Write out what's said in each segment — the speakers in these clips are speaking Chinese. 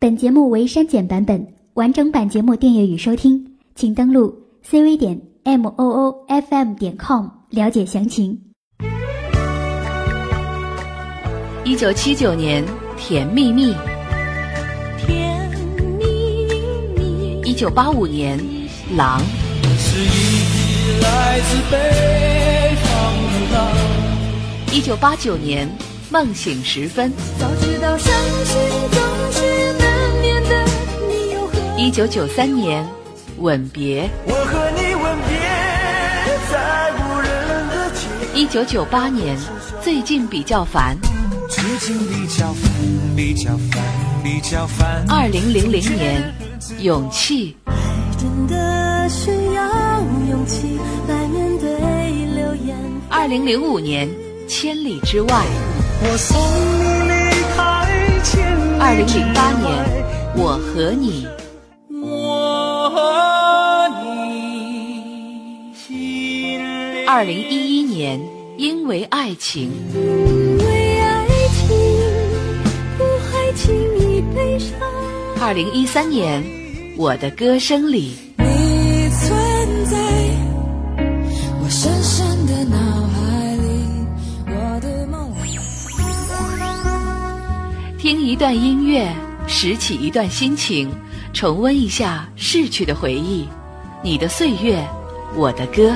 本节目为删减版本，完整版节目订阅与收听，请登录 cv 点 m o o f m 点 com 了解详情。一九七九年，《甜蜜蜜》；甜蜜蜜，一九八五年，《狼》；是一匹来自北方的狼。一九八九年，《梦醒时分》；早知道伤心总是一九九三年，《吻别》；我和你吻别在无人的街，一九九八年，《最近比较烦》；最近比较烦，比较烦，比较烦。二零零零年，《勇气》；真的需要勇气来面对流言。二零零五年，《千里之外》；我送你离开千里二零零八年，《我和你》；二零一一年，《因为爱情》；因为爱情，不还轻易悲伤。二零一三年，《我的歌声里》。你存在我深深的脑海里，我的梦里。听一段音乐，拾起一段心情，重温一下逝去的回忆。你的岁月，我的歌。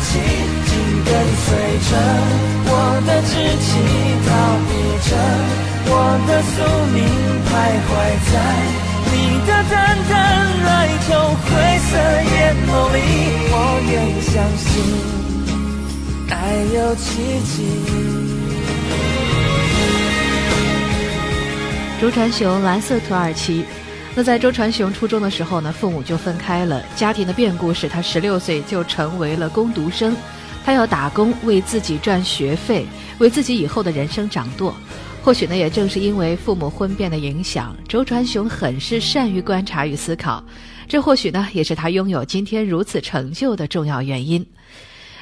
土耳其，紧跟随着我的志气，逃避着我的宿命，徘徊在你的淡淡哀愁灰色眼眸里，我愿意相信。爱有奇迹。周传雄蓝色土耳其。在周传雄初中的时候呢，父母就分开了，家庭的变故使他十六岁就成为了工读生，他要打工为自己赚学费，为自己以后的人生掌舵。或许呢，也正是因为父母婚变的影响，周传雄很是善于观察与思考，这或许呢，也是他拥有今天如此成就的重要原因。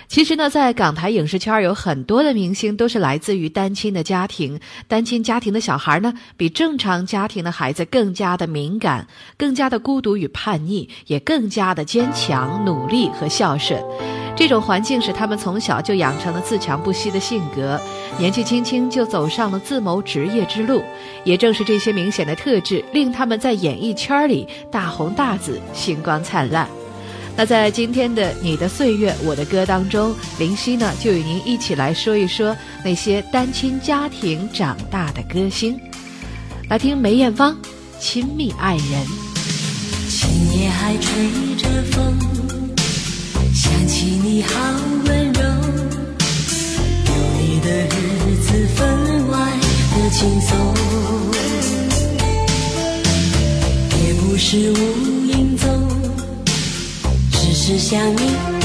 其实呢，在港台影视圈有很多的明星都是来自于单亲的家庭。单亲家庭的小孩呢，比正常家庭的孩子更加的敏感，更加的孤独与叛逆，也更加的坚强、努力和孝顺。这种环境使他们从小就养成了自强不息的性格，年纪轻轻就走上了自谋职业之路。也正是这些明显的特质，令他们在演艺圈里大红大紫、星光灿烂。那在今天的《你的岁月我的歌》当中，林夕呢就与您一起来说一说那些单亲家庭长大的歌星。来听梅艳芳《亲密爱人》。今夜还吹着风，想起你好温柔，有你的日子分外的轻松，也不是无，想你。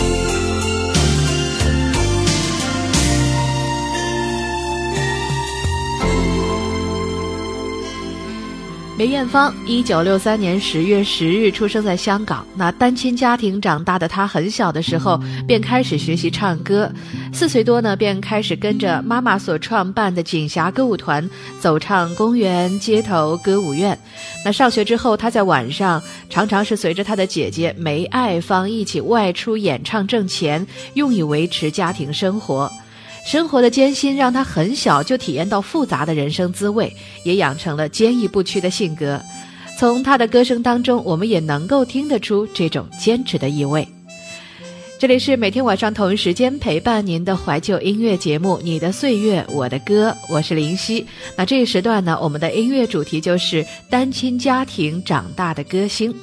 梅艳芳，一九六三年十月十日出生在香港。那单亲家庭长大的她，很小的时候便开始学习唱歌，四岁多呢便开始跟着妈妈所创办的锦霞歌舞团走唱公园、街头歌舞院。那上学之后，她在晚上常常是随着她的姐姐梅爱芳一起外出演唱挣钱，用以维持家庭生活。生活的艰辛让他很小就体验到复杂的人生滋味，也养成了坚毅不屈的性格。从他的歌声当中，我们也能够听得出这种坚持的意味。这里是每天晚上同一时间陪伴您的怀旧音乐节目《你的岁月我的歌》，我是林夕。那这一时段呢，我们的音乐主题就是单亲家庭长大的歌星。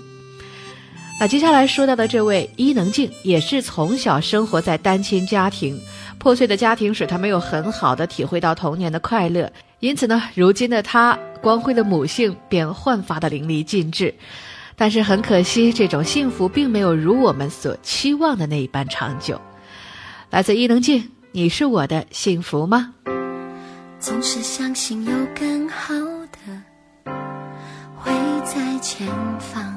那接下来说到的这位伊能静，也是从小生活在单亲家庭，破碎的家庭使她没有很好的体会到童年的快乐，因此呢，如今的她光辉的母性便焕发的淋漓尽致。但是很可惜，这种幸福并没有如我们所期望的那一般长久。来自伊能静，你是我的幸福吗？总是相信有更好的会在前方，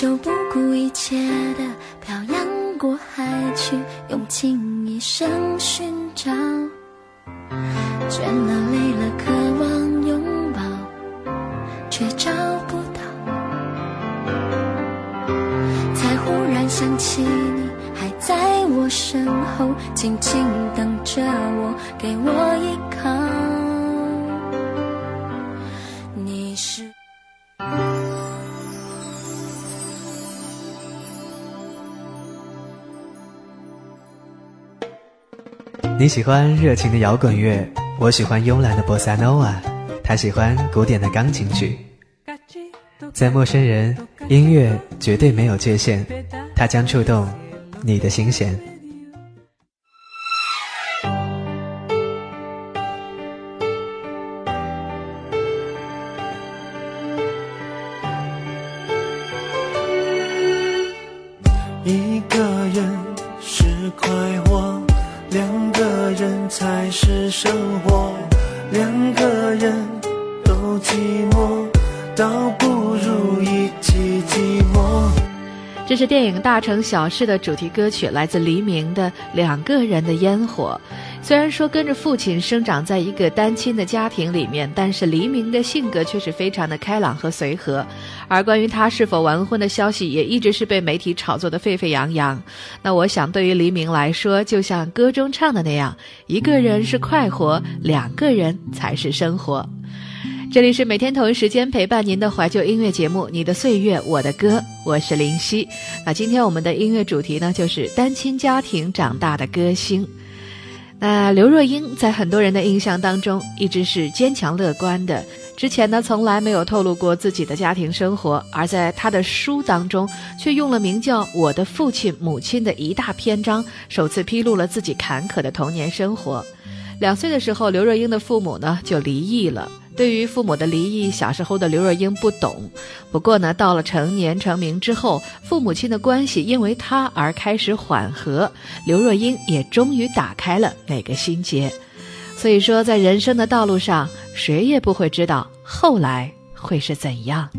就不顾一切的漂洋过海去，用尽一生寻找。倦了累了，渴望拥抱，却找不到。才忽然想起你还在我身后，静静等着我，给我依靠。你喜欢热情的摇滚乐，我喜欢慵懒的波萨诺瓦，他喜欢古典的钢琴曲。在陌生人，音乐绝对没有界限，它将触动你的心弦。大城小事》的主题歌曲，来自黎明的《两个人的烟火》。虽然说跟着父亲生长在一个单亲的家庭里面，但是黎明的性格却是非常的开朗和随和。而关于他是否完婚的消息，也一直是被媒体炒作的沸沸扬扬。那我想，对于黎明来说，就像歌中唱的那样，一个人是快活，两个人才是生活。这里是每天同一时间陪伴您的怀旧音乐节目《你的岁月我的歌》，我是林夕。那今天我们的音乐主题呢，就是单亲家庭长大的歌星。那刘若英在很多人的印象当中，一直是坚强乐观的。之前呢，从来没有透露过自己的家庭生活，而在她的书当中，却用了名叫《我的父亲母亲》的一大篇章，首次披露了自己坎坷的童年生活。两岁的时候，刘若英的父母呢就离异了。对于父母的离异，小时候的刘若英不懂。不过呢，到了成年成名之后，父母亲的关系因为她而开始缓和，刘若英也终于打开了那个心结。所以说，在人生的道路上，谁也不会知道后来会是怎样。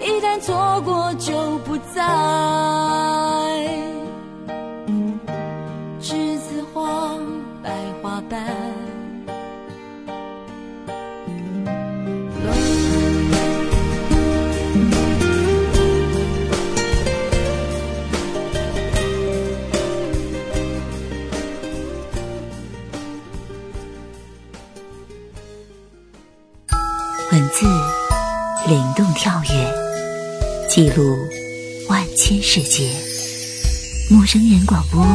一旦错过就不再。灵动跳跃，记录万千世界。陌生人广播，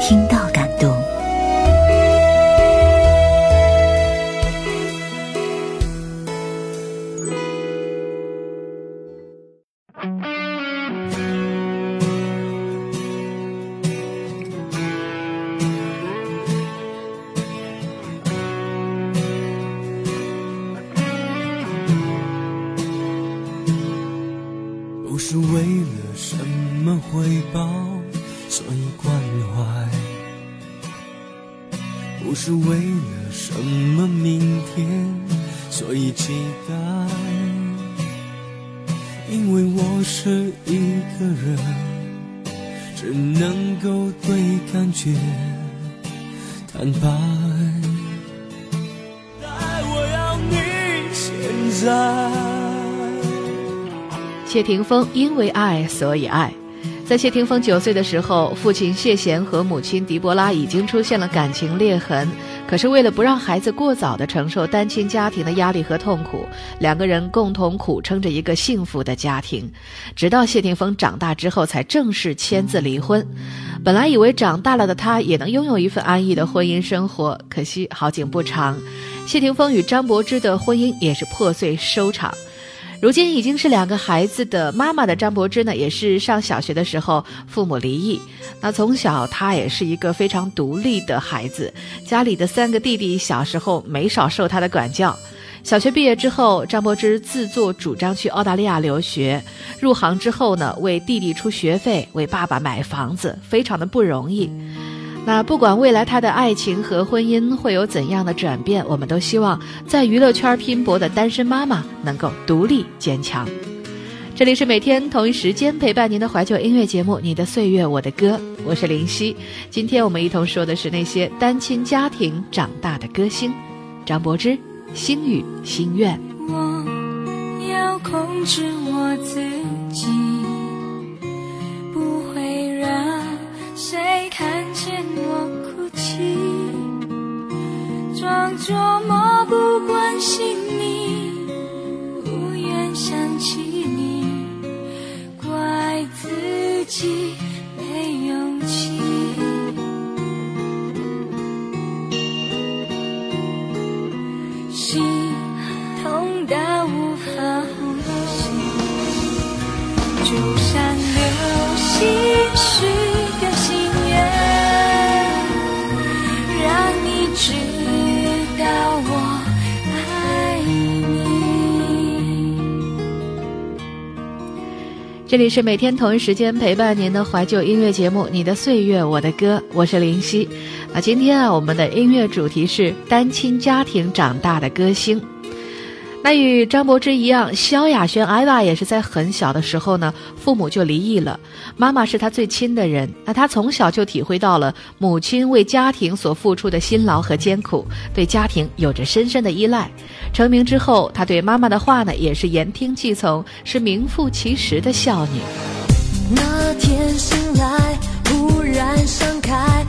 听到感为了什么回报，所以关怀；不是为了什么明天，所以期待。因为我是一个人，只能够对感觉坦白。但我要你现在。谢霆锋因为爱所以爱，在谢霆锋九岁的时候，父亲谢贤和母亲狄波拉已经出现了感情裂痕。可是为了不让孩子过早的承受单亲家庭的压力和痛苦，两个人共同苦撑着一个幸福的家庭。直到谢霆锋长大之后，才正式签字离婚。本来以为长大了的他也能拥有一份安逸的婚姻生活，可惜好景不长，谢霆锋与张柏芝的婚姻也是破碎收场。如今已经是两个孩子的妈妈的张柏芝呢，也是上小学的时候父母离异。那从小她也是一个非常独立的孩子，家里的三个弟弟小时候没少受她的管教。小学毕业之后，张柏芝自作主张去澳大利亚留学。入行之后呢，为弟弟出学费，为爸爸买房子，非常的不容易。那不管未来他的爱情和婚姻会有怎样的转变，我们都希望在娱乐圈拼搏的单身妈妈能够独立坚强。这里是每天同一时间陪伴您的怀旧音乐节目《你的岁月我的歌》，我是林夕。今天我们一同说的是那些单亲家庭长大的歌星，张柏芝、星语、心愿。我要控制我自己，我哭泣，装作漠不关心你，不愿想起你，怪自己。这里是每天同一时间陪伴您的怀旧音乐节目《你的岁月我的歌》，我是林夕。啊，今天啊，我们的音乐主题是单亲家庭长大的歌星。那与张柏芝一样，萧亚轩艾娃也是在很小的时候呢，父母就离异了。妈妈是他最亲的人，那他从小就体会到了母亲为家庭所付出的辛劳和艰苦，对家庭有着深深的依赖。成名之后，他对妈妈的话呢，也是言听计从，是名副其实的孝女。那天醒来，忽然想开，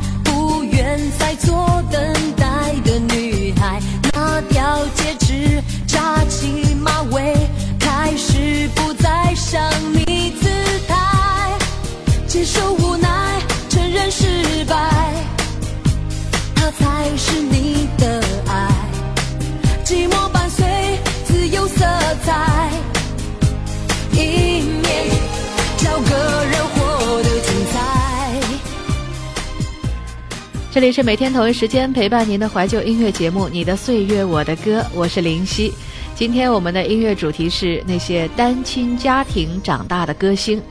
这里是每天同一时间陪伴您的怀旧音乐节目《你的岁月我的歌》，我是林夕。今天我们的音乐主题是那些单亲家庭长大的歌星。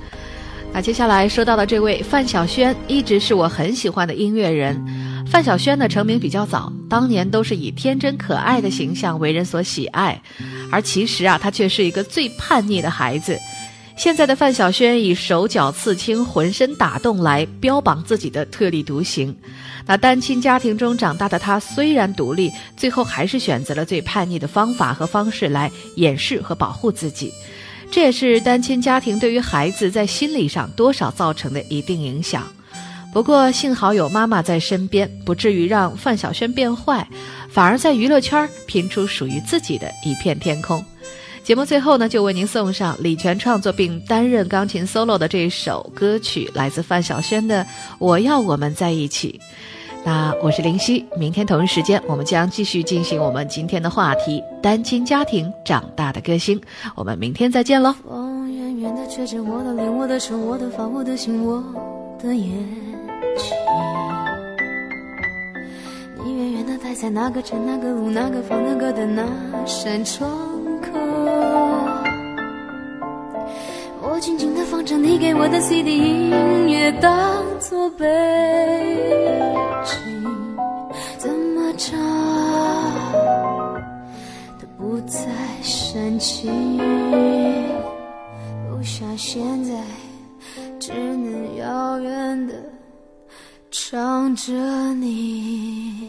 那接下来说到的这位范晓萱，一直是我很喜欢的音乐人。范晓萱呢成名比较早，当年都是以天真可爱的形象为人所喜爱，而其实啊，她却是一个最叛逆的孩子。现在的范晓萱以手脚刺青、浑身打洞来标榜自己的特立独行。那单亲家庭中长大的她，虽然独立，最后还是选择了最叛逆的方法和方式来掩饰和保护自己。这也是单亲家庭对于孩子在心理上多少造成的一定影响。不过幸好有妈妈在身边，不至于让范晓萱变坏，反而在娱乐圈拼出属于自己的一片天空。节目最后呢，就为您送上李泉创作并担任钢琴 solo 的这首歌曲，来自范晓萱的《我要我们在一起》。那我是林夕，明天同一时间，我们将继续进行我们今天的话题：单亲家庭长大的歌星。我们明天再见喽。风远远的吹着我的脸，我的手，我的发，我的心，我的眼睛。你远远的待在那个城，那个路，那个房，那个的那扇窗。我静静的放着你给我的 CD 音乐，当作背景，怎么唱都不再煽情，不像现在只能遥远的唱着你。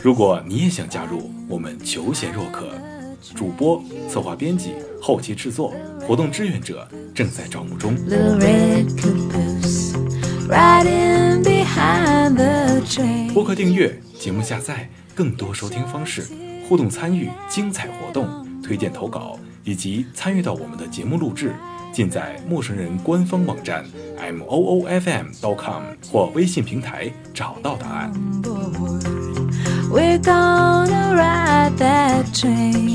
如果你也想加入，我们求贤若渴，主播、策划、编辑、后期制作、活动志愿者正在招募中。播客订阅、节目下载、更多收听方式、互动参与、精彩活动、推荐投稿以及参与到我们的节目录制，尽在陌生人官方网站 m o o f m dot com 或微信平台找到答案。We're gonna ride that train.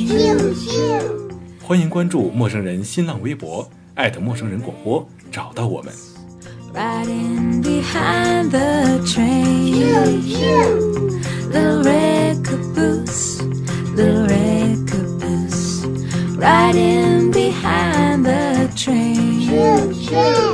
欢迎关注陌生人新浪微博，艾特陌生人广播，找到我们。Riding behind the train. Little red caboose, little red caboose. Riding behind the train.